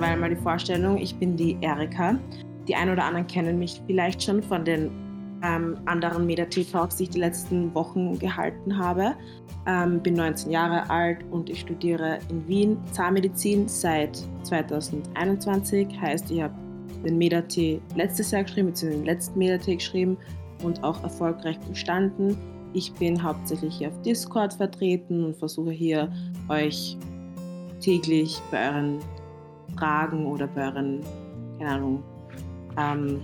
Derweil mal die Vorstellung. Ich bin die Erika. Die einen oder anderen kennen mich vielleicht schon von den ähm, anderen Meda-Talks, die ich die letzten Wochen gehalten habe. Ähm, bin 19 Jahre alt und ich studiere in Wien Zahnmedizin seit 2021. Heißt, ich habe den Meda-T letztes Jahr geschrieben, beziehungsweise den letzten Meda-T geschrieben und auch erfolgreich bestanden. Ich bin hauptsächlich hier auf Discord vertreten und versuche hier euch täglich bei euren Fragen oder bei euren, keine Ahnung, ähm,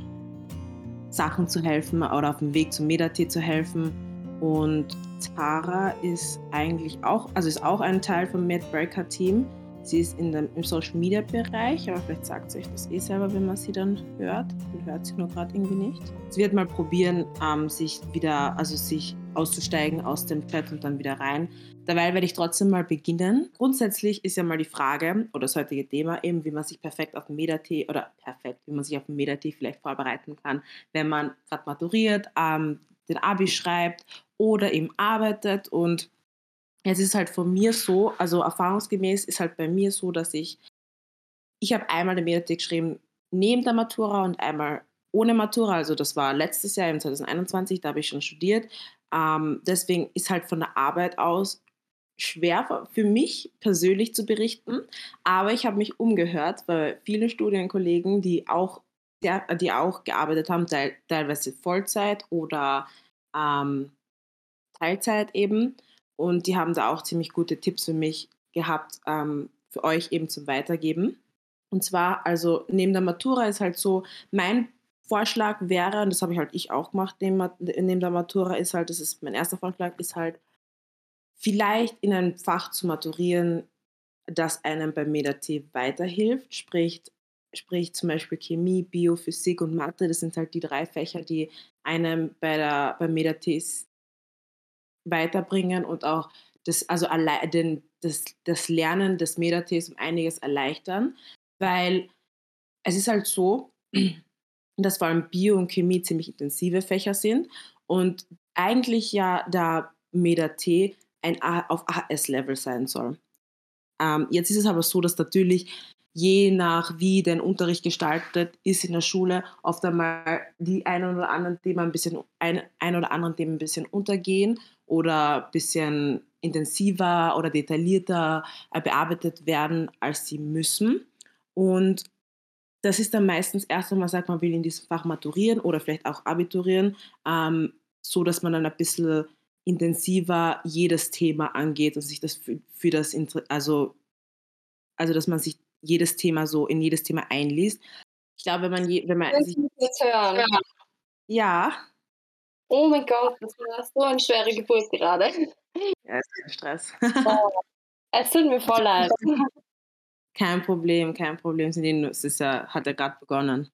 Sachen zu helfen oder auf dem Weg zum Medati zu helfen. Und Tara ist eigentlich auch, also ist auch ein Teil vom MedBreaker Team. Sie ist in dem, im Social Media Bereich, aber vielleicht sagt sie euch das eh selber, wenn man sie dann hört. Man hört sie nur gerade irgendwie nicht. Sie wird mal probieren, ähm, sich wieder, also sich auszusteigen aus dem Chat und dann wieder rein. Dabei werde ich trotzdem mal beginnen. Grundsätzlich ist ja mal die Frage oder das heutige Thema eben, wie man sich perfekt auf Medatee oder perfekt, wie man sich auf Medatee vielleicht vorbereiten kann, wenn man gerade maturiert, ähm, den Abi schreibt oder eben arbeitet und es ist halt von mir so, also erfahrungsgemäß ist halt bei mir so, dass ich, ich habe einmal den Mediathek geschrieben neben der Matura und einmal ohne Matura, also das war letztes Jahr im 2021, da habe ich schon studiert. Ähm, deswegen ist halt von der Arbeit aus schwer für mich persönlich zu berichten, aber ich habe mich umgehört bei vielen Studienkollegen, die auch, die auch gearbeitet haben, teilweise Vollzeit oder ähm, Teilzeit eben. Und die haben da auch ziemlich gute Tipps für mich gehabt, ähm, für euch eben zum Weitergeben. Und zwar, also neben der Matura ist halt so, mein Vorschlag wäre, und das habe ich halt ich auch gemacht neben, der Matura, ist halt, das ist mein erster Vorschlag, ist halt, vielleicht in einem Fach zu maturieren, das einem beim MEDAT weiterhilft, sprich, sprich zum Beispiel Chemie, Bio, Physik und Mathe, das sind halt die drei Fächer, die einem bei der, beim MEDAT weiterbringen und auch das, also den, das, das Lernen des Metates um einiges erleichtern, weil es ist halt so, dass vor allem Bio und Chemie ziemlich intensive Fächer sind und eigentlich ja da Meta-T ein A auf AS-Level sein soll. Ähm, jetzt ist es aber so, dass natürlich je nach wie dein Unterricht gestaltet ist in der Schule, oft einmal die ein oder anderen Themen ein bisschen ein, ein oder anderen Themen ein bisschen untergehen oder ein bisschen intensiver oder detaillierter äh, bearbeitet werden, als sie müssen. Und das ist dann meistens erst, wenn man sagt, man will in diesem Fach maturieren oder vielleicht auch abiturieren, ähm, so dass man dann ein bisschen intensiver jedes Thema angeht und sich das für, für das, also, also dass man sich jedes Thema so in jedes Thema einliest. Ich glaube, wenn man, je, wenn man sich, jetzt hören. Ja. ja. Oh mein Gott, das war so eine schwere Geburt gerade. Ja, ist kein Stress. Oh, es tut mir voll leid. Kein Problem, kein Problem. Es ist ja, hat ja gerade begonnen.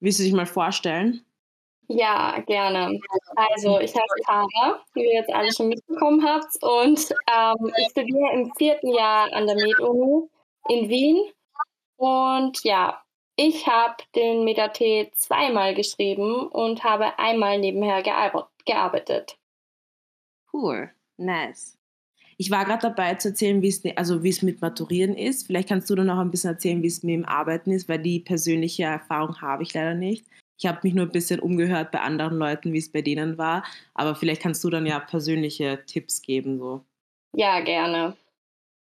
Willst du dich mal vorstellen? Ja, gerne. Also, ich heiße Tara, wie ihr jetzt alle schon mitbekommen habt. Und ähm, ich studiere im vierten Jahr an der Med-Uni in Wien. Und ja, ich habe den Meta-T zweimal geschrieben und habe einmal nebenher gearbeitet. Cool, nice. Ich war gerade dabei zu erzählen, wie es also wie es mit Maturieren ist. Vielleicht kannst du dann noch ein bisschen erzählen, wie es mit dem Arbeiten ist, weil die persönliche Erfahrung habe ich leider nicht. Ich habe mich nur ein bisschen umgehört bei anderen Leuten, wie es bei denen war. Aber vielleicht kannst du dann ja persönliche Tipps geben. So. Ja, gerne.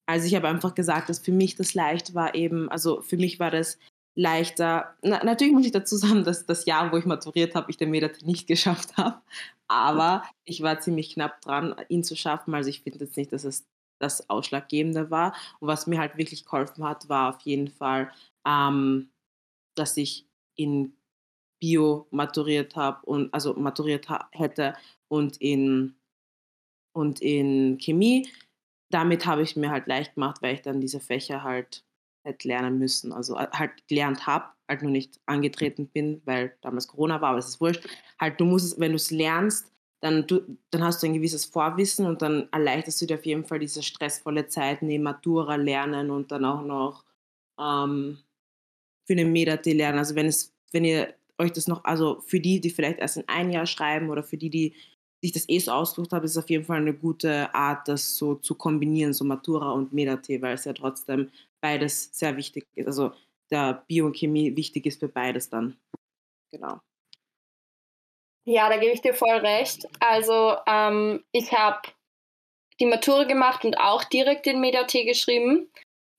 Also ich habe einfach gesagt, dass für mich das leicht war eben, also für mich war das leichter. Na, natürlich muss ich dazu sagen, dass das Jahr, wo ich maturiert habe, ich den Medat nicht geschafft habe. Aber ich war ziemlich knapp dran, ihn zu schaffen. Also ich finde jetzt nicht, dass es das Ausschlaggebende war. Und was mir halt wirklich geholfen hat, war auf jeden Fall, ähm, dass ich in Bio maturiert habe und also maturiert hätte und in und in Chemie damit habe ich mir halt leicht gemacht, weil ich dann diese Fächer halt hätte lernen müssen. Also äh, halt gelernt habe, halt nur nicht angetreten bin, weil damals Corona war, aber es ist wurscht. Halt, du musst es, wenn du es lernst, dann, du, dann hast du ein gewisses Vorwissen und dann erleichterst du dir auf jeden Fall diese stressvolle Zeit neben Matura lernen und dann auch noch ähm, für eine Medate lernen. Also wenn es, wenn ihr euch das noch, also für die, die vielleicht erst in ein Jahr schreiben oder für die, die sich das eh so ausgesucht habe, ist auf jeden Fall eine gute Art, das so zu kombinieren, so Matura und Medatee, weil es ja trotzdem beides sehr wichtig ist. Also der Biochemie wichtig ist für beides dann. Genau. Ja, da gebe ich dir voll recht. Also ähm, ich habe die Matura gemacht und auch direkt den Medatee geschrieben,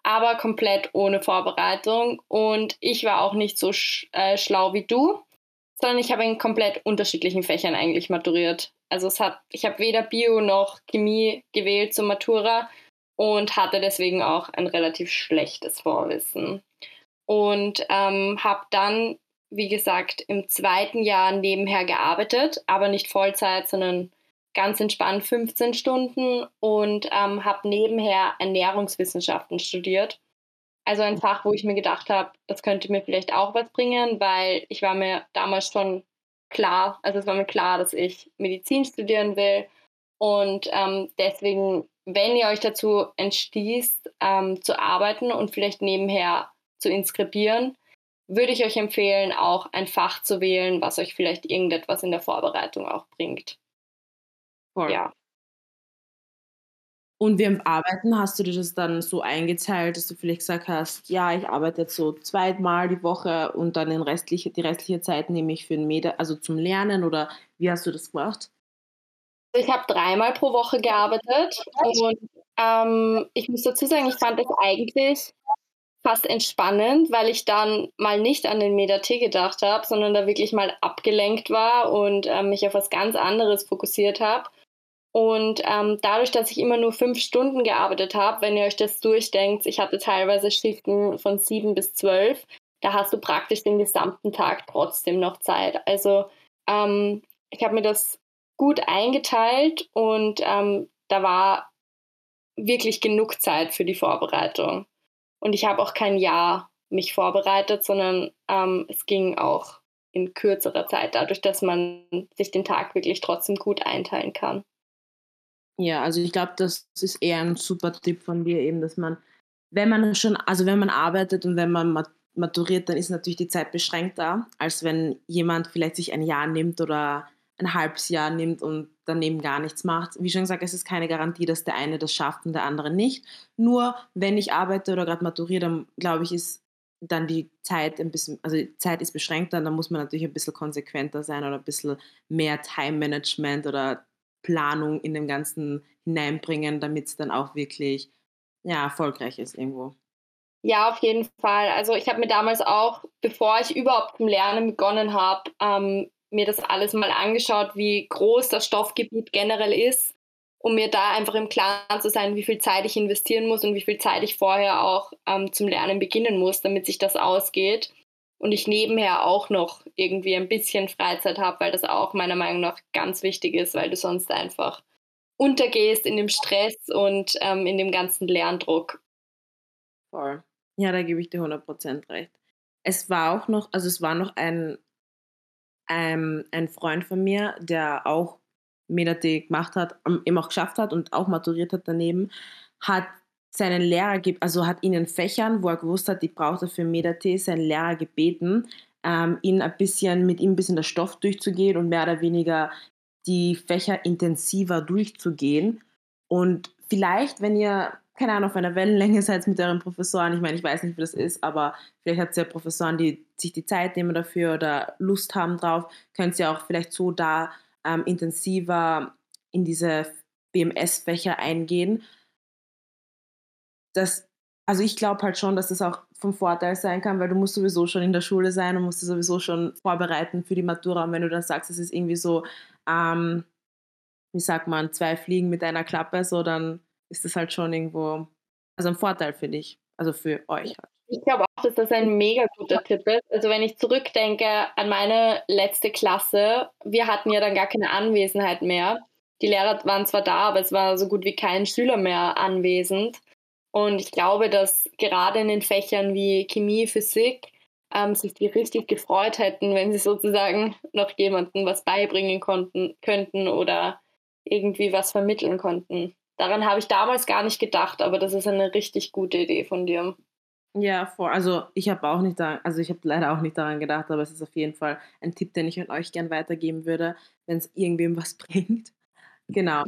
aber komplett ohne Vorbereitung. Und ich war auch nicht so sch äh, schlau wie du, sondern ich habe in komplett unterschiedlichen Fächern eigentlich maturiert. Also es hat, ich habe weder Bio noch Chemie gewählt zur Matura und hatte deswegen auch ein relativ schlechtes Vorwissen. Und ähm, habe dann, wie gesagt, im zweiten Jahr nebenher gearbeitet, aber nicht Vollzeit, sondern ganz entspannt 15 Stunden und ähm, habe nebenher Ernährungswissenschaften studiert. Also ein Fach, wo ich mir gedacht habe, das könnte mir vielleicht auch was bringen, weil ich war mir damals schon klar, also es war mir klar, dass ich Medizin studieren will. Und ähm, deswegen, wenn ihr euch dazu entschließt, ähm, zu arbeiten und vielleicht nebenher zu inskribieren, würde ich euch empfehlen, auch ein Fach zu wählen, was euch vielleicht irgendetwas in der Vorbereitung auch bringt. Voll. Ja. Und während Arbeiten hast du dir das dann so eingeteilt, dass du vielleicht gesagt hast, ja, ich arbeite jetzt so zweimal die Woche und dann den restliche, die restliche Zeit nehme ich für ein Meda, also zum Lernen oder wie hast du das gemacht? Ich habe dreimal pro Woche gearbeitet und ähm, ich muss dazu sagen, ich fand das eigentlich fast entspannend, weil ich dann mal nicht an den Meda-T gedacht habe, sondern da wirklich mal abgelenkt war und äh, mich auf was ganz anderes fokussiert habe. Und ähm, dadurch, dass ich immer nur fünf Stunden gearbeitet habe, wenn ihr euch das durchdenkt, ich hatte teilweise Schichten von sieben bis zwölf, da hast du praktisch den gesamten Tag trotzdem noch Zeit. Also ähm, ich habe mir das gut eingeteilt und ähm, da war wirklich genug Zeit für die Vorbereitung. Und ich habe auch kein Jahr mich vorbereitet, sondern ähm, es ging auch in kürzerer Zeit, dadurch, dass man sich den Tag wirklich trotzdem gut einteilen kann. Ja, also ich glaube, das ist eher ein super Tipp von dir eben, dass man, wenn man schon, also wenn man arbeitet und wenn man maturiert, dann ist natürlich die Zeit beschränkter, als wenn jemand vielleicht sich ein Jahr nimmt oder ein halbes Jahr nimmt und daneben gar nichts macht. Wie schon gesagt, es ist keine Garantie, dass der eine das schafft und der andere nicht. Nur wenn ich arbeite oder gerade maturiere, dann glaube ich, ist dann die Zeit ein bisschen, also die Zeit ist beschränkter, dann muss man natürlich ein bisschen konsequenter sein oder ein bisschen mehr Time Management oder Planung in dem Ganzen hineinbringen, damit es dann auch wirklich ja, erfolgreich ist irgendwo. Ja, auf jeden Fall. Also ich habe mir damals auch, bevor ich überhaupt zum Lernen begonnen habe, ähm, mir das alles mal angeschaut, wie groß das Stoffgebiet generell ist, um mir da einfach im Klaren zu sein, wie viel Zeit ich investieren muss und wie viel Zeit ich vorher auch ähm, zum Lernen beginnen muss, damit sich das ausgeht und ich nebenher auch noch irgendwie ein bisschen Freizeit habe, weil das auch meiner Meinung nach ganz wichtig ist, weil du sonst einfach untergehst in dem Stress und ähm, in dem ganzen Lerndruck. Voll. Ja, da gebe ich dir 100% recht. Es war auch noch, also es war noch ein, ein, ein Freund von mir, der auch Medate gemacht hat, eben auch geschafft hat und auch maturiert hat daneben, hat seinen Lehrer, also hat ihn in Fächern, wo er gewusst hat, die braucht er für Medatee, seinen Lehrer gebeten, ähm, ihn ein bisschen, mit ihm ein bisschen der Stoff durchzugehen und mehr oder weniger die Fächer intensiver durchzugehen. Und vielleicht, wenn ihr, keine Ahnung, auf einer Wellenlänge seid mit euren Professoren, ich meine, ich weiß nicht, wie das ist, aber vielleicht habt ihr ja Professoren, die sich die Zeit nehmen dafür oder Lust haben drauf, könnt ihr auch vielleicht so da ähm, intensiver in diese BMS-Fächer eingehen das, also ich glaube halt schon, dass das auch vom Vorteil sein kann, weil du musst sowieso schon in der Schule sein und musst dich sowieso schon vorbereiten für die Matura. Und wenn du dann sagst, es ist irgendwie so, ähm, wie sagt man, zwei Fliegen mit einer Klappe, so dann ist das halt schon irgendwo, also ein Vorteil für dich, also für euch halt. Ich glaube auch, dass das ein mega guter Tipp ist. Also wenn ich zurückdenke an meine letzte Klasse, wir hatten ja dann gar keine Anwesenheit mehr. Die Lehrer waren zwar da, aber es war so gut wie kein Schüler mehr anwesend. Und ich glaube, dass gerade in den Fächern wie Chemie, Physik ähm, sich die richtig gefreut hätten, wenn sie sozusagen noch jemandem was beibringen konnten, könnten oder irgendwie was vermitteln konnten. Daran habe ich damals gar nicht gedacht, aber das ist eine richtig gute Idee von dir. Ja, voll. Also ich habe auch nicht daran, also ich habe leider auch nicht daran gedacht, aber es ist auf jeden Fall ein Tipp, den ich an euch gern weitergeben würde, wenn es irgendwem was bringt. Genau.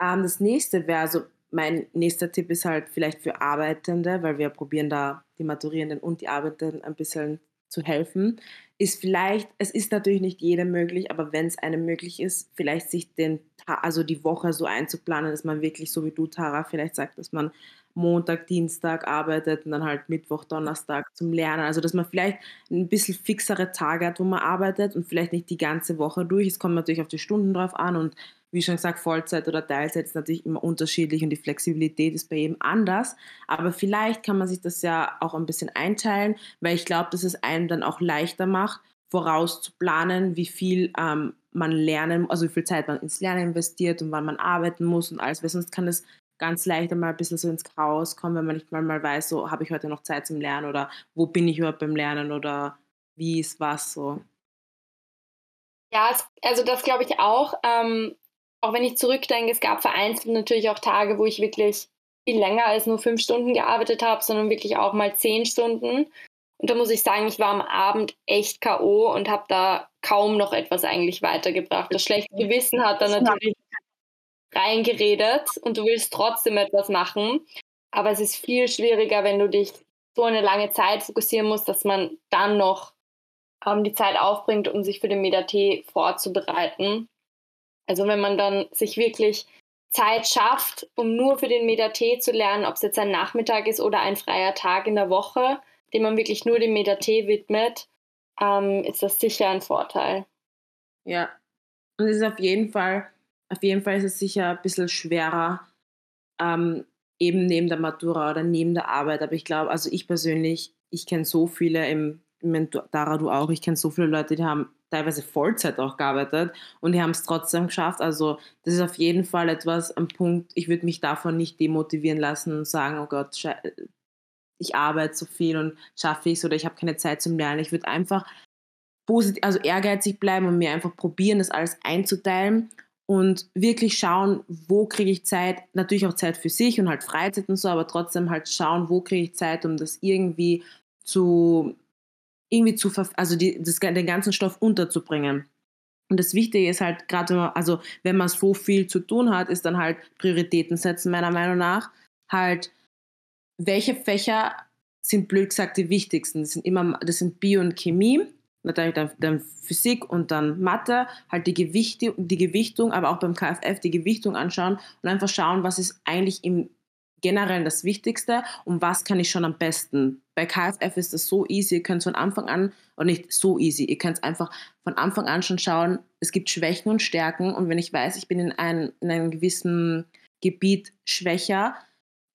Ähm, das nächste wäre, also mein nächster Tipp ist halt vielleicht für Arbeitende, weil wir probieren da die Maturierenden und die Arbeitenden ein bisschen zu helfen, ist vielleicht, es ist natürlich nicht jedem möglich, aber wenn es einem möglich ist, vielleicht sich den, also die Woche so einzuplanen, dass man wirklich, so wie du, Tara, vielleicht sagt, dass man Montag, Dienstag arbeitet und dann halt Mittwoch, Donnerstag zum Lernen. Also dass man vielleicht ein bisschen fixere Tage hat, wo man arbeitet und vielleicht nicht die ganze Woche durch. Es kommt natürlich auf die Stunden drauf an und wie schon gesagt, Vollzeit oder Teilzeit ist natürlich immer unterschiedlich und die Flexibilität ist bei jedem anders. Aber vielleicht kann man sich das ja auch ein bisschen einteilen, weil ich glaube, dass es einem dann auch leichter macht, vorauszuplanen, wie viel ähm, man lernen, also wie viel Zeit man ins Lernen investiert und wann man arbeiten muss und alles, weil sonst kann es ganz leicht einmal ein bisschen so ins Chaos kommen, wenn man nicht mal, mal weiß, so habe ich heute noch Zeit zum Lernen oder wo bin ich überhaupt beim Lernen oder wie ist was so. Ja, also das glaube ich auch. Ähm, auch wenn ich zurückdenke, es gab vereinzelt natürlich auch Tage, wo ich wirklich viel länger als nur fünf Stunden gearbeitet habe, sondern wirklich auch mal zehn Stunden. Und da muss ich sagen, ich war am Abend echt K.O. und habe da kaum noch etwas eigentlich weitergebracht. Das schlechte Gewissen hat dann natürlich reingeredet und du willst trotzdem etwas machen. Aber es ist viel schwieriger, wenn du dich so eine lange Zeit fokussieren musst, dass man dann noch ähm, die Zeit aufbringt, um sich für den Medat vorzubereiten. Also wenn man dann sich wirklich Zeit schafft, um nur für den Medat zu lernen, ob es jetzt ein Nachmittag ist oder ein freier Tag in der Woche, dem man wirklich nur dem Medat widmet, ähm, ist das sicher ein Vorteil. Ja, und es ist auf jeden Fall, auf jeden Fall ist es sicher ein bisschen schwerer, ähm, eben neben der Matura oder neben der Arbeit. Aber ich glaube, also ich persönlich, ich kenne so viele im, Dara, du auch, ich kenne so viele Leute, die haben teilweise Vollzeit auch gearbeitet und die haben es trotzdem geschafft. Also das ist auf jeden Fall etwas, ein Punkt, ich würde mich davon nicht demotivieren lassen und sagen, oh Gott, ich arbeite so viel und schaffe ich es oder ich habe keine Zeit zum Lernen. Ich würde einfach positiv, also ehrgeizig bleiben und mir einfach probieren, das alles einzuteilen und wirklich schauen, wo kriege ich Zeit, natürlich auch Zeit für sich und halt Freizeit und so, aber trotzdem halt schauen, wo kriege ich Zeit, um das irgendwie zu irgendwie zu, also die, das, den ganzen Stoff unterzubringen. Und das Wichtige ist halt, gerade also wenn man so viel zu tun hat, ist dann halt Prioritäten setzen, meiner Meinung nach. Halt, welche Fächer sind blöd gesagt die wichtigsten? Das sind immer, das sind Bio und Chemie, natürlich dann, dann Physik und dann Mathe, halt die, Gewichte, die Gewichtung, aber auch beim KFF die Gewichtung anschauen und einfach schauen, was ist eigentlich im generell das Wichtigste und was kann ich schon am besten. Bei KFF ist das so easy, ihr könnt von Anfang an, oder nicht so easy, ihr könnt einfach von Anfang an schon schauen, es gibt Schwächen und Stärken und wenn ich weiß, ich bin in, ein, in einem gewissen Gebiet schwächer,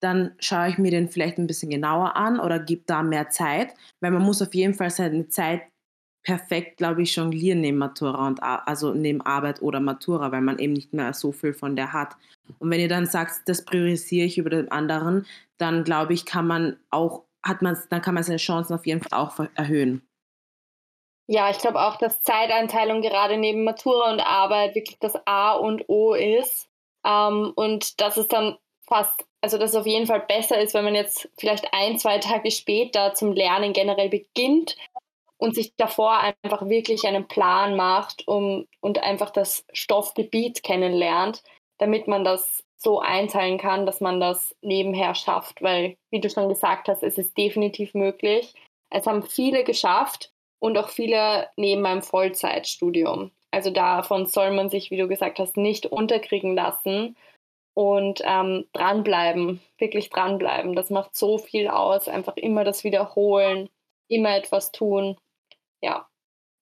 dann schaue ich mir den vielleicht ein bisschen genauer an oder gebe da mehr Zeit, weil man muss auf jeden Fall seine Zeit perfekt, glaube ich, jonglieren neben Matura und also neben Arbeit oder Matura, weil man eben nicht mehr so viel von der hat. Und wenn ihr dann sagt, das priorisiere ich über den anderen, dann glaube ich, kann man auch, hat man, dann kann man seine Chancen auf jeden Fall auch erhöhen. Ja, ich glaube auch, dass Zeiteinteilung gerade neben Matura und Arbeit wirklich das A und O ist. Ähm, und dass es dann fast, also dass es auf jeden Fall besser ist, wenn man jetzt vielleicht ein, zwei Tage später zum Lernen generell beginnt und sich davor einfach wirklich einen Plan macht um, und einfach das Stoffgebiet kennenlernt, damit man das so einteilen kann, dass man das nebenher schafft. Weil, wie du schon gesagt hast, es ist definitiv möglich. Es haben viele geschafft und auch viele neben einem Vollzeitstudium. Also davon soll man sich, wie du gesagt hast, nicht unterkriegen lassen und ähm, dranbleiben, wirklich dranbleiben. Das macht so viel aus. Einfach immer das wiederholen, immer etwas tun ja.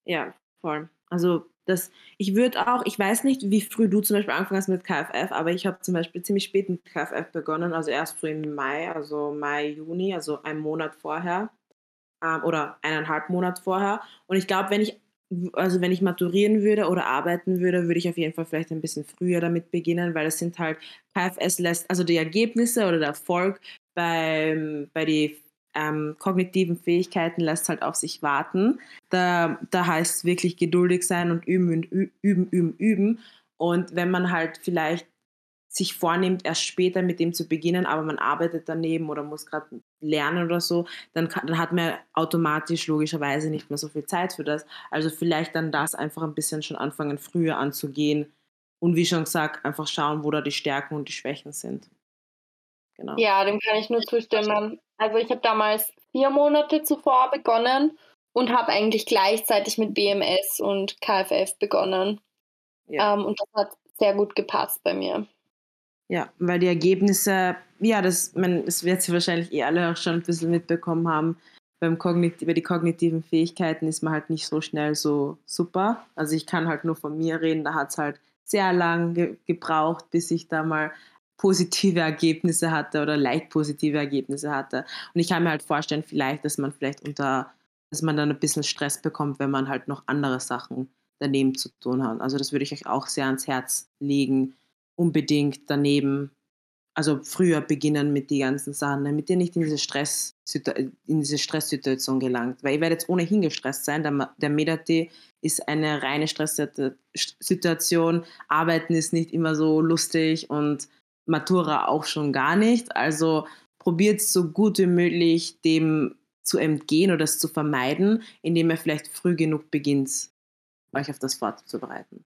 Ja, voll. Also das, ich würde auch, ich weiß nicht, wie früh du zum Beispiel angefangen hast mit KFF, aber ich habe zum Beispiel ziemlich spät mit KFF begonnen, also erst so im Mai, also Mai, Juni, also einen Monat vorher ähm, oder eineinhalb Monat vorher. Und ich glaube, wenn ich, also wenn ich maturieren würde oder arbeiten würde, würde ich auf jeden Fall vielleicht ein bisschen früher damit beginnen, weil es sind halt, KFS lässt, also die Ergebnisse oder der Erfolg beim, bei den ähm, kognitiven Fähigkeiten lässt halt auf sich warten. Da, da heißt es wirklich geduldig sein und üben, üben, üben, üben. Und wenn man halt vielleicht sich vornimmt, erst später mit dem zu beginnen, aber man arbeitet daneben oder muss gerade lernen oder so, dann, kann, dann hat man automatisch logischerweise nicht mehr so viel Zeit für das. Also vielleicht dann das einfach ein bisschen schon anfangen, früher anzugehen und wie schon gesagt, einfach schauen, wo da die Stärken und die Schwächen sind. Genau. Ja, dem kann ich nur zustimmen. Also ich habe damals vier Monate zuvor begonnen und habe eigentlich gleichzeitig mit BMS und KFF begonnen. Ja. Ähm, und das hat sehr gut gepasst bei mir. Ja, weil die Ergebnisse, ja, das, man, das wird Sie wahrscheinlich eh alle auch schon ein bisschen mitbekommen haben. Beim Kognit bei den kognitiven Fähigkeiten ist man halt nicht so schnell so super. Also ich kann halt nur von mir reden, da hat es halt sehr lang ge gebraucht, bis ich da mal positive Ergebnisse hatte oder leicht positive Ergebnisse hatte. Und ich kann mir halt vorstellen, vielleicht, dass man vielleicht unter, dass man dann ein bisschen Stress bekommt, wenn man halt noch andere Sachen daneben zu tun hat. Also das würde ich euch auch sehr ans Herz legen, unbedingt daneben, also früher beginnen mit den ganzen Sachen, damit ihr nicht in diese, Stress, in diese Stresssituation gelangt. Weil ihr werdet ohnehin gestresst sein. Der, der ist eine reine Stresssituation. Arbeiten ist nicht immer so lustig und Matura auch schon gar nicht. Also probiert so gut wie möglich dem zu entgehen oder es zu vermeiden, indem ihr vielleicht früh genug beginnt, euch auf das vorzubereiten.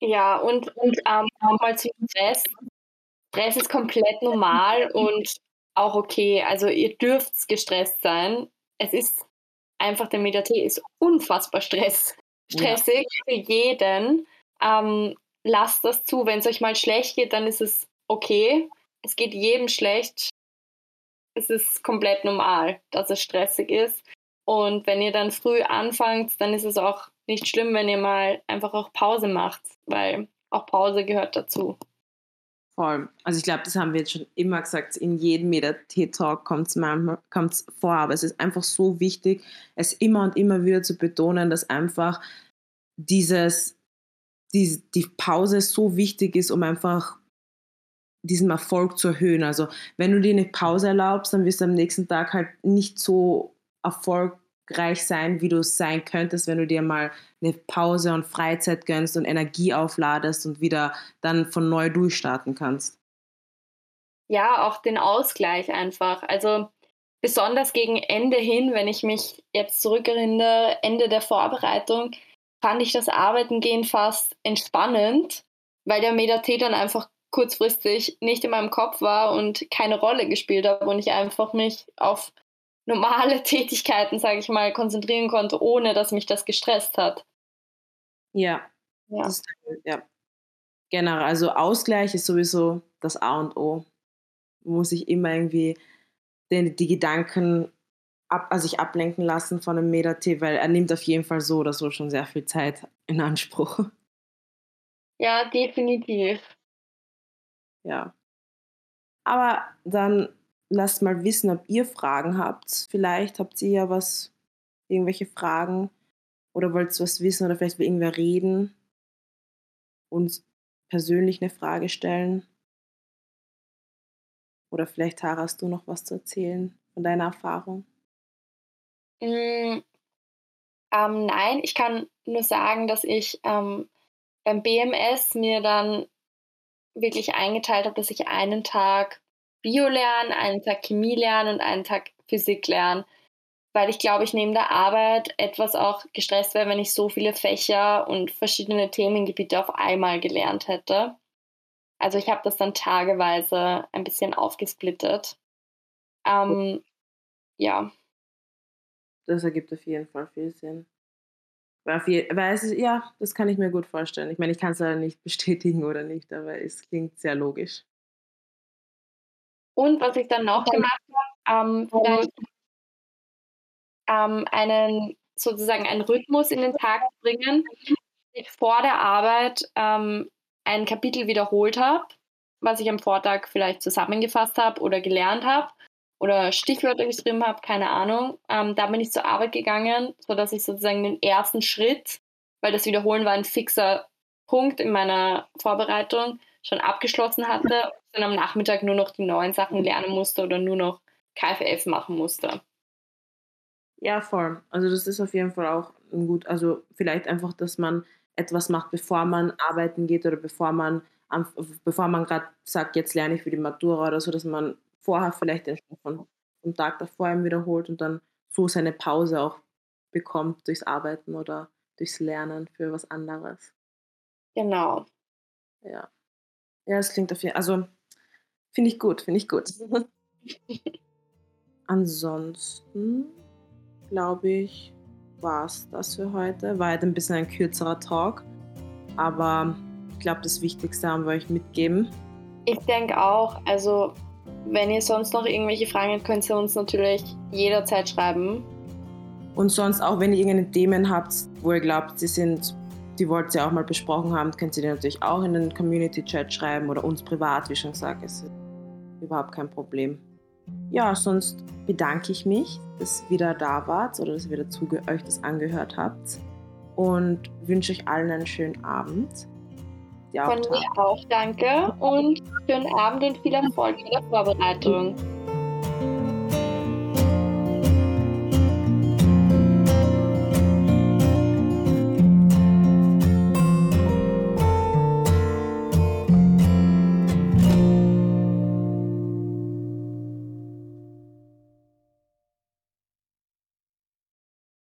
Ja, und, und ähm, nochmal zu Stress. Stress ist komplett normal und auch okay. Also ihr dürft gestresst sein. Es ist einfach, der MediaT ist unfassbar stress, stressig ja. für jeden. Ähm, lasst das zu. Wenn es euch mal schlecht geht, dann ist es okay. Es geht jedem schlecht. Es ist komplett normal, dass es stressig ist. Und wenn ihr dann früh anfangt, dann ist es auch nicht schlimm, wenn ihr mal einfach auch Pause macht, weil auch Pause gehört dazu. Voll. Also ich glaube, das haben wir jetzt schon immer gesagt, in jedem Medit-Talk kommt es vor, aber es ist einfach so wichtig, es immer und immer wieder zu betonen, dass einfach dieses, die, die Pause so wichtig ist, um einfach diesen Erfolg zu erhöhen. Also wenn du dir eine Pause erlaubst, dann wirst du am nächsten Tag halt nicht so erfolgreich sein, wie du es sein könntest, wenn du dir mal eine Pause und Freizeit gönnst und Energie aufladest und wieder dann von neu durchstarten kannst. Ja, auch den Ausgleich einfach. Also besonders gegen Ende hin, wenn ich mich jetzt zurückerinnere, Ende der Vorbereitung, fand ich das Arbeiten gehen fast entspannend, weil der Meditate dann einfach kurzfristig nicht in meinem Kopf war und keine Rolle gespielt habe und ich einfach mich auf normale Tätigkeiten, sage ich mal, konzentrieren konnte, ohne dass mich das gestresst hat. Ja. Ja. Das, ja. Generell, also Ausgleich ist sowieso das A und O. Muss ich immer irgendwie den, die Gedanken ab, also sich ablenken lassen von einem Medatee, weil er nimmt auf jeden Fall so oder so schon sehr viel Zeit in Anspruch. Ja, definitiv. Ja. Aber dann lasst mal wissen, ob ihr Fragen habt. Vielleicht habt ihr ja was, irgendwelche Fragen oder wollt ihr was wissen oder vielleicht will irgendwer reden, uns persönlich eine Frage stellen. Oder vielleicht, Tara, hast du noch was zu erzählen von deiner Erfahrung? Mm, ähm, nein, ich kann nur sagen, dass ich ähm, beim BMS mir dann wirklich eingeteilt habe, dass ich einen Tag Bio lernen, einen Tag Chemie lernen und einen Tag Physik lernen, weil ich glaube, ich neben der Arbeit etwas auch gestresst wäre, wenn ich so viele Fächer und verschiedene Themengebiete auf einmal gelernt hätte. Also ich habe das dann tageweise ein bisschen aufgesplittet. Ähm, ja. Das ergibt auf jeden Fall viel Sinn. Weil, es ist, ja, das kann ich mir gut vorstellen. Ich meine, ich kann es leider nicht bestätigen oder nicht, aber es klingt sehr logisch. Und was ich dann noch gemacht habe, ähm, vielleicht ähm, einen sozusagen einen Rhythmus in den Tag bringen, ich vor der Arbeit ähm, ein Kapitel wiederholt habe, was ich am Vortag vielleicht zusammengefasst habe oder gelernt habe oder Stichwörter geschrieben habe, keine Ahnung. Ähm, da bin ich zur Arbeit gegangen, sodass ich sozusagen den ersten Schritt, weil das Wiederholen war ein fixer Punkt in meiner Vorbereitung, schon abgeschlossen hatte dann am Nachmittag nur noch die neuen Sachen lernen musste oder nur noch KFF machen musste. Ja, voll. Also das ist auf jeden Fall auch gut. Also vielleicht einfach, dass man etwas macht, bevor man arbeiten geht oder bevor man bevor man gerade sagt, jetzt lerne ich für die Matura oder so, dass man vorher vielleicht den Stoff von, vom Tag davor eben wiederholt und dann so seine Pause auch bekommt durchs Arbeiten oder durchs Lernen für was anderes. Genau. Ja. Ja, es klingt auf jeden Fall. Also finde ich gut, finde ich gut. Ansonsten glaube ich, war es das für heute. War halt ein bisschen ein kürzerer Talk, aber ich glaube, das Wichtigste haben wir euch mitgeben. Ich denke auch, also wenn ihr sonst noch irgendwelche Fragen habt, könnt ihr uns natürlich jederzeit schreiben. Und sonst auch, wenn ihr irgendeine Themen habt, wo ihr glaubt, sie sind, die wollt ihr auch mal besprochen haben, könnt ihr die natürlich auch in den Community-Chat schreiben oder uns privat, wie schon gesagt. Es ist überhaupt kein Problem. Ja, sonst bedanke ich mich, dass ihr wieder da wart oder dass ihr wieder zu euch das angehört habt und wünsche euch allen einen schönen Abend. Von mir auch, danke und schönen Abend und viel Erfolg in der Vorbereitung.